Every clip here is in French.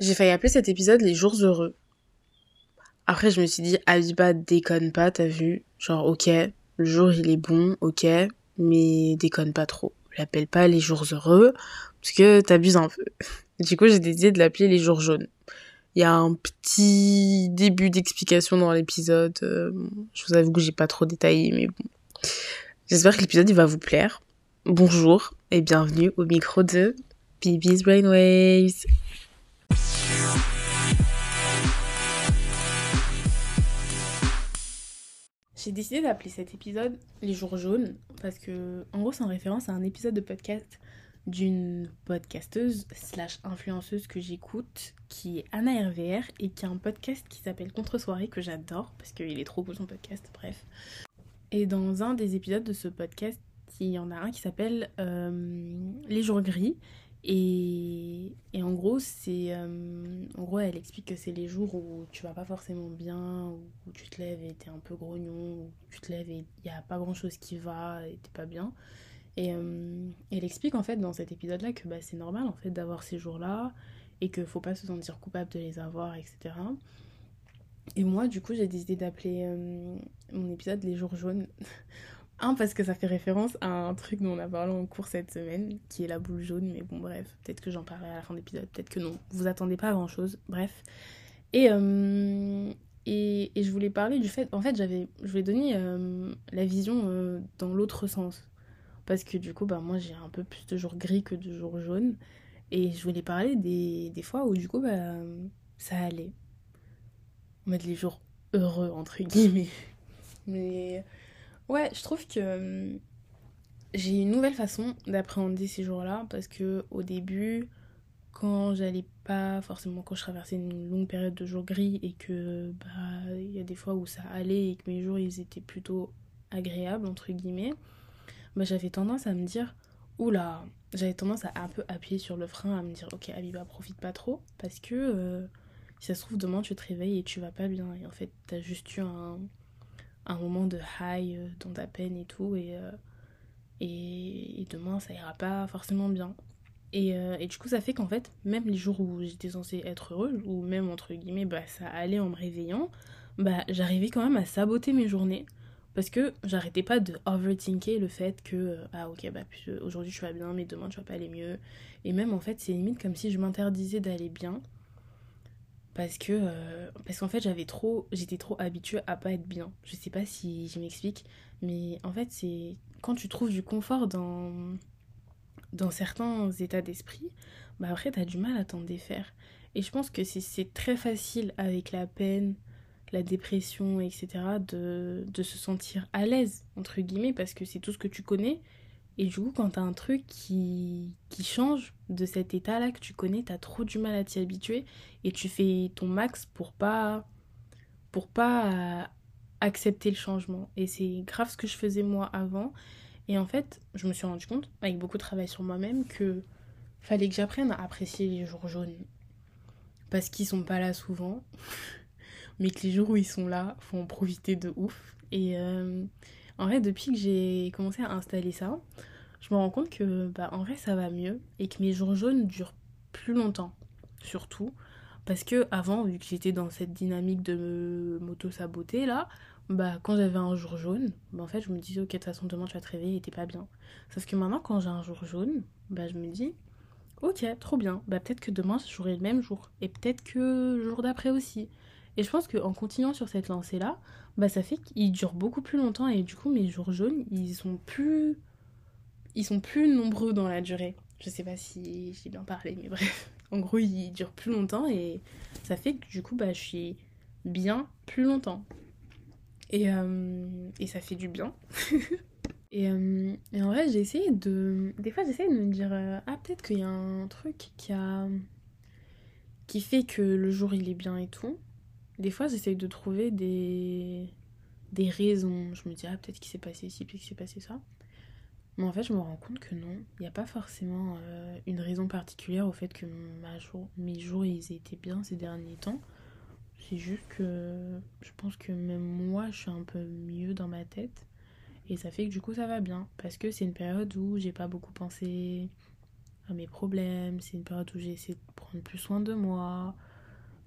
J'ai failli appeler cet épisode les jours heureux. Après, je me suis dit, Abiba, déconne pas, t'as vu? Genre, ok, le jour il est bon, ok, mais déconne pas trop. L'appelle pas les jours heureux, parce que t'abuses un peu. Du coup, j'ai décidé de l'appeler les jours jaunes. Il y a un petit début d'explication dans l'épisode. Euh, je vous avoue que j'ai pas trop détaillé, mais bon. J'espère que l'épisode il va vous plaire. Bonjour et bienvenue au micro de BB's Brainwaves. J'ai décidé d'appeler cet épisode Les jours jaunes parce que, en gros, c'est en référence à un épisode de podcast d'une podcasteuse slash influenceuse que j'écoute qui est Anna RVR et qui a un podcast qui s'appelle Contre-soirée que j'adore parce qu'il est trop beau son podcast, bref. Et dans un des épisodes de ce podcast, il y en a un qui s'appelle euh, Les jours gris et, c'est. Euh, en gros, elle explique que c'est les jours où tu vas pas forcément bien, où tu te lèves et t'es un peu grognon, où tu te lèves et il y a pas grand chose qui va et t'es pas bien. Et euh, elle explique en fait dans cet épisode-là que bah, c'est normal en fait d'avoir ces jours-là et qu'il faut pas se sentir coupable de les avoir, etc. Et moi, du coup, j'ai décidé d'appeler euh, mon épisode Les jours jaunes. Un, parce que ça fait référence à un truc dont on a parlé en cours cette semaine, qui est la boule jaune, mais bon, bref, peut-être que j'en parlerai à la fin de l'épisode, peut-être que non. Vous attendez pas à grand chose, bref. Et, euh, et, et, je voulais parler du fait, en fait, j'avais, je voulais donner euh, la vision euh, dans l'autre sens. Parce que du coup, bah, moi, j'ai un peu plus de jours gris que de jours jaunes. Et je voulais parler des, des fois où, du coup, bah, ça allait. On met les jours heureux, entre guillemets. Mais Ouais, je trouve que hum, j'ai une nouvelle façon d'appréhender ces jours-là parce que au début, quand j'allais pas forcément, quand je traversais une longue période de jours gris et que bah il y a des fois où ça allait et que mes jours ils étaient plutôt agréables entre guillemets, bah j'avais tendance à me dire oula, j'avais tendance à un peu appuyer sur le frein, à me dire ok Abiba profite pas trop parce que euh, si ça se trouve demain tu te réveilles et tu vas pas bien et en fait t'as juste eu un un moment de high euh, dans ta peine et tout, euh, et, et, demain ça ira pas forcément bien. Et, euh, et du coup, ça fait qu'en fait, même les jours où j'étais censée être heureuse, ou même entre guillemets, bah, ça allait en me réveillant, bah, j'arrivais quand même à saboter mes journées. Parce que j'arrêtais pas de overthinker le fait que, ah ok, bah aujourd'hui tu vas bien, mais demain tu vas pas aller mieux. Et même en fait, c'est limite comme si je m'interdisais d'aller bien parce que euh, parce qu'en fait j'avais trop j'étais trop habituée à pas être bien. Je sais pas si je m'explique mais en fait c'est quand tu trouves du confort dans dans certains états d'esprit bah après t'as du mal à t'en défaire. Et je pense que c'est très facile avec la peine la dépression etc de, de se sentir à l'aise entre guillemets parce que c'est tout ce que tu connais et du coup, quand t'as un truc qui, qui change de cet état-là que tu connais, t'as trop du mal à t'y habituer et tu fais ton max pour pas, pour pas accepter le changement. Et c'est grave ce que je faisais moi avant. Et en fait, je me suis rendu compte, avec beaucoup de travail sur moi-même, que fallait que j'apprenne à apprécier les jours jaunes. Parce qu'ils sont pas là souvent. mais que les jours où ils sont là, faut en profiter de ouf. Et, euh, en vrai, depuis que j'ai commencé à installer ça, je me rends compte que bah, en vrai ça va mieux et que mes jours jaunes durent plus longtemps. Surtout parce que avant, vu que j'étais dans cette dynamique de m'auto-saboter là, bah quand j'avais un jour jaune, bah, en fait je me disais ok de toute façon demain tu vas te réveiller et t'es pas bien. Sauf que maintenant quand j'ai un jour jaune, bah je me dis ok trop bien, bah peut-être que demain j'aurai le même jour et peut-être que le jour d'après aussi. Et je pense qu'en continuant sur cette lancée là, bah ça fait qu'ils durent beaucoup plus longtemps et du coup mes jours jaunes ils sont plus ils sont plus nombreux dans la durée. Je sais pas si j'ai bien parlé mais bref. En gros ils durent plus longtemps et ça fait que du coup bah je suis bien plus longtemps. Et, euh, et ça fait du bien. Et, euh, et, en vrai j'ai essayé de des fois j'essaye de me dire euh, ah peut-être qu'il y a un truc qui a qui fait que le jour il est bien et tout des fois, j'essaye de trouver des, des raisons. Je me dis, ah, peut-être qu'il s'est passé ici, peut-être qu'il s'est passé ça. Mais en fait, je me rends compte que non. Il n'y a pas forcément euh, une raison particulière au fait que mes jours, ils étaient bien ces derniers temps. C'est juste que je pense que même moi, je suis un peu mieux dans ma tête. Et ça fait que du coup, ça va bien. Parce que c'est une période où j'ai pas beaucoup pensé à mes problèmes, c'est une période où j'ai essayé de prendre plus soin de moi,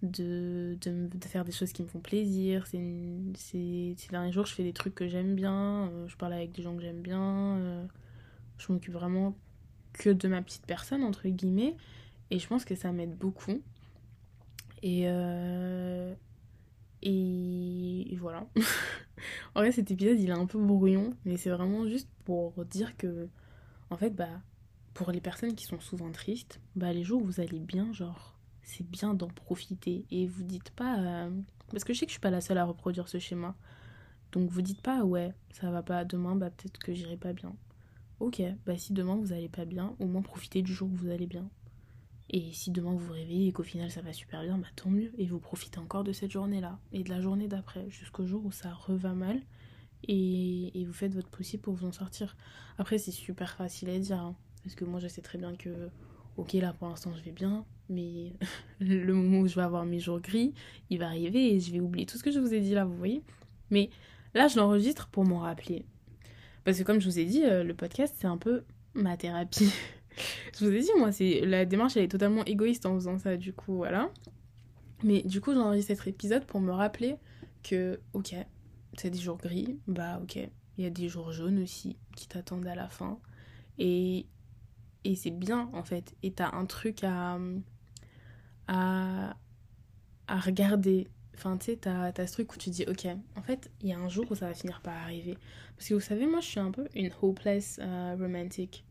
de, de, faire des choses qui me font plaisir. C'est ces derniers jours, je fais des trucs que j'aime bien, euh, je parle avec des gens que j'aime bien, euh, je m'occupe vraiment que de ma petite personne, entre guillemets, et je pense que ça m'aide beaucoup. Et, euh, et voilà. en vrai, cet épisode, il est un peu brouillon, mais c'est vraiment juste pour dire que, en fait, bah, pour les personnes qui sont souvent tristes, bah, les jours où vous allez bien, genre, c'est bien d'en profiter. Et vous dites pas. Euh, parce que je sais que je suis pas la seule à reproduire ce schéma. Donc vous dites pas, ouais, ça va pas demain, bah peut-être que j'irai pas bien. Ok, bah si demain vous allez pas bien, au moins profitez du jour où vous allez bien. Et si demain vous vous réveillez et qu'au final ça va super bien, bah tant mieux. Et vous profitez encore de cette journée-là et de la journée d'après, jusqu'au jour où ça reva mal. Et, et, vous faites votre possible pour vous en sortir. Après, c'est super facile à dire. Hein, parce que moi, je sais très bien que, ok, là pour l'instant je vais bien, mais le moment où je vais avoir mes jours gris, il va arriver et je vais oublier tout ce que je vous ai dit là, vous voyez. Mais là, je l'enregistre pour m'en rappeler. Parce que comme je vous ai dit, euh, le podcast, c'est un peu ma thérapie. je vous ai dit, moi, c'est la démarche, elle est totalement égoïste en faisant ça, du coup, voilà. Mais du coup, j'enregistre cet épisode pour me rappeler que, ok, c'est des jours gris, bah ok, il y a des jours jaunes aussi qui t'attendent à la fin. Et, et c'est bien, en fait. Et t'as un truc à, à, à regarder. Enfin, tu sais, t'as, as ce truc où tu dis, ok, en fait, il y a un jour où ça va finir par arriver. Parce que vous savez, moi, je suis un peu une hopeless uh, romantic.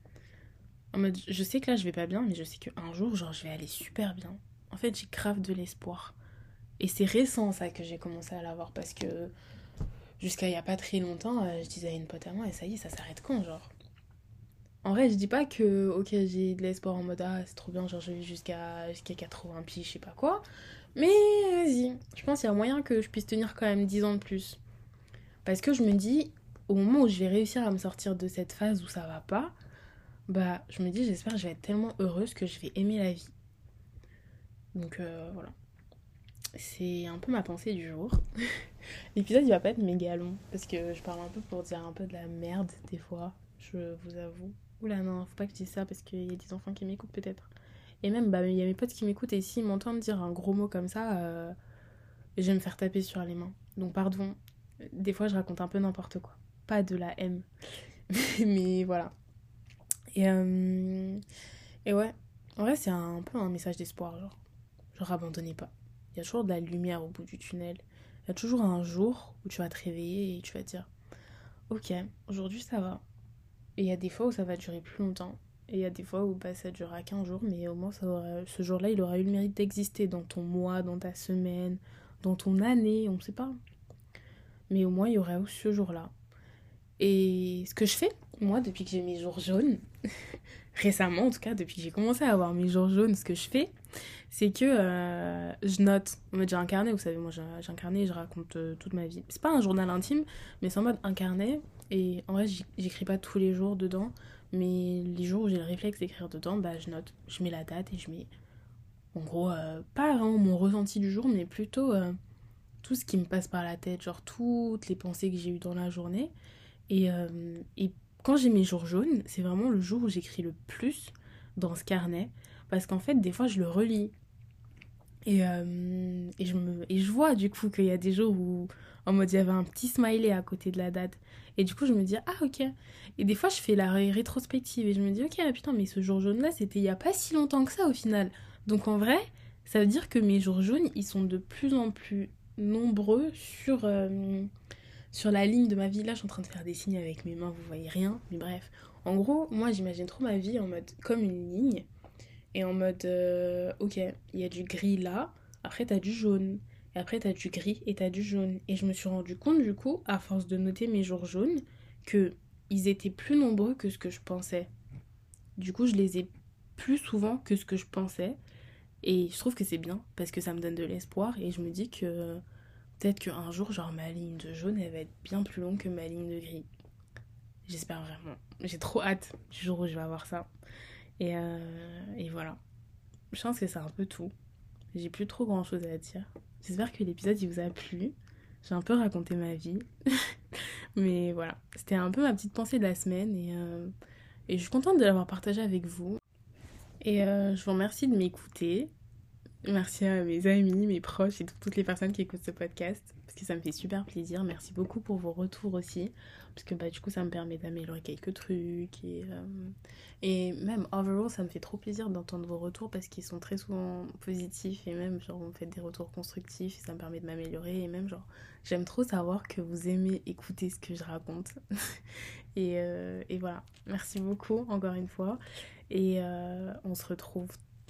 En mode, je sais que là, je vais pas bien, mais je sais qu'un jour, genre, je vais aller super bien. En fait, j'ai grave de l'espoir. Et c'est récent, ça, que j'ai commencé à l'avoir. Parce que jusqu'à il y a pas très longtemps, euh, je disais à une pote à moi, et ça y est, ça s'arrête quand, genre? En vrai, je dis pas que, ok, j'ai de l'espoir en mode, ah, c'est trop bien, genre je vis jusqu'à jusqu'à 80 piges, je sais pas quoi. Mais vas-y, je pense qu'il y a moyen que je puisse tenir quand même 10 ans de plus. Parce que je me dis, au moment où je vais réussir à me sortir de cette phase où ça va pas, bah, je me dis, j'espère que je vais être tellement heureuse que je vais aimer la vie. Donc euh, voilà. C'est un peu ma pensée du jour. L'épisode il va pas être méga long parce que je parle un peu pour dire un peu de la merde des fois, je vous avoue. Oula, non, faut pas que je dise ça parce qu'il y a des enfants qui m'écoutent peut-être. Et même, bah, il y a mes potes qui m'écoutent et s'ils m'entendent dire un gros mot comme ça, euh, je vais me faire taper sur les mains. Donc, pardon, des fois, je raconte un peu n'importe quoi. Pas de la haine. Mais voilà. Et, euh, et ouais, en vrai, c'est un, peu un message d'espoir, genre. Genre, abandonnez pas. Il y a toujours de la lumière au bout du tunnel. Il y a toujours un jour où tu vas te réveiller et tu vas dire Ok, aujourd'hui ça va. Et il y a des fois où ça va durer plus longtemps. Et il y a des fois où bah, ça durera qu'un jour, mais au moins ça ce jour-là, il aura eu le mérite d'exister dans ton mois, dans ta semaine, dans ton année, on ne sait pas. Mais au moins, il y aura eu ce jour-là. Et ce que je fais, moi, depuis que j'ai mes jours jaunes, récemment en tout cas, depuis que j'ai commencé à avoir mes jours jaunes, ce que je fais, c'est que euh, je note. En mode, j'ai un vous savez, moi j'ai et je raconte euh, toute ma vie. C'est pas un journal intime, mais c'est en mode un et en vrai, j'écris pas tous les jours dedans, mais les jours où j'ai le réflexe d'écrire dedans, bah je note, je mets la date et je mets, en gros, euh, pas vraiment mon ressenti du jour, mais plutôt tout ce qui me passe par la tête, genre toutes les pensées que j'ai eues dans la journée. Et quand j'ai mes jours jaunes, c'est vraiment le jour où j'écris le plus dans ce carnet, parce qu'en fait, des fois, je le relis. Et, et, je, et je vois du coup qu'il y a des jours où, en mode, il y avait un petit smiley à côté de la date. Et du coup, je me dis, ah ok. Et des fois, je fais la rétrospective et je me dis, ok, putain, mais ce jour jaune-là, c'était il y a pas si longtemps que ça au final. Donc en vrai, ça veut dire que mes jours jaunes, ils sont de plus en plus nombreux sur, euh, sur la ligne de ma vie. Là, je suis en train de faire des signes avec mes mains, vous voyez rien. Mais bref, en gros, moi, j'imagine trop ma vie en mode comme une ligne. Et en mode, euh, ok, il y a du gris là, après t'as du jaune. Et après, t'as du gris et t'as du jaune. Et je me suis rendu compte, du coup, à force de noter mes jours jaunes, que ils étaient plus nombreux que ce que je pensais. Du coup, je les ai plus souvent que ce que je pensais. Et je trouve que c'est bien, parce que ça me donne de l'espoir. Et je me dis que peut-être qu'un jour, genre, ma ligne de jaune, elle va être bien plus longue que ma ligne de gris. J'espère vraiment. J'ai trop hâte du jour où je vais avoir ça. Et, euh, et voilà. Je pense que c'est un peu tout. J'ai plus trop grand chose à dire. J'espère que l'épisode il vous a plu. J'ai un peu raconté ma vie. Mais voilà, c'était un peu ma petite pensée de la semaine et, euh, je suis contente de l'avoir partagé avec vous. Et je vous remercie de m'écouter. Merci à mes amis, mes proches et toutes les personnes qui écoutent ce podcast parce que ça me fait super plaisir. Merci beaucoup pour vos retours aussi parce que bah, du coup ça me permet d'améliorer quelques trucs et, euh, et même overall ça me fait trop plaisir d'entendre vos retours parce qu'ils sont très souvent positifs et même genre me faites des retours constructifs et ça me permet de m'améliorer et même genre j'aime trop savoir que vous aimez écouter ce que je raconte. Et, euh, et, voilà. Merci beaucoup encore une fois. Et euh, on se retrouve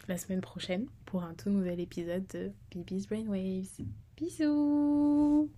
la semaine prochaine pour un tout nouvel épisode de Bibi's Brainwaves. Bisous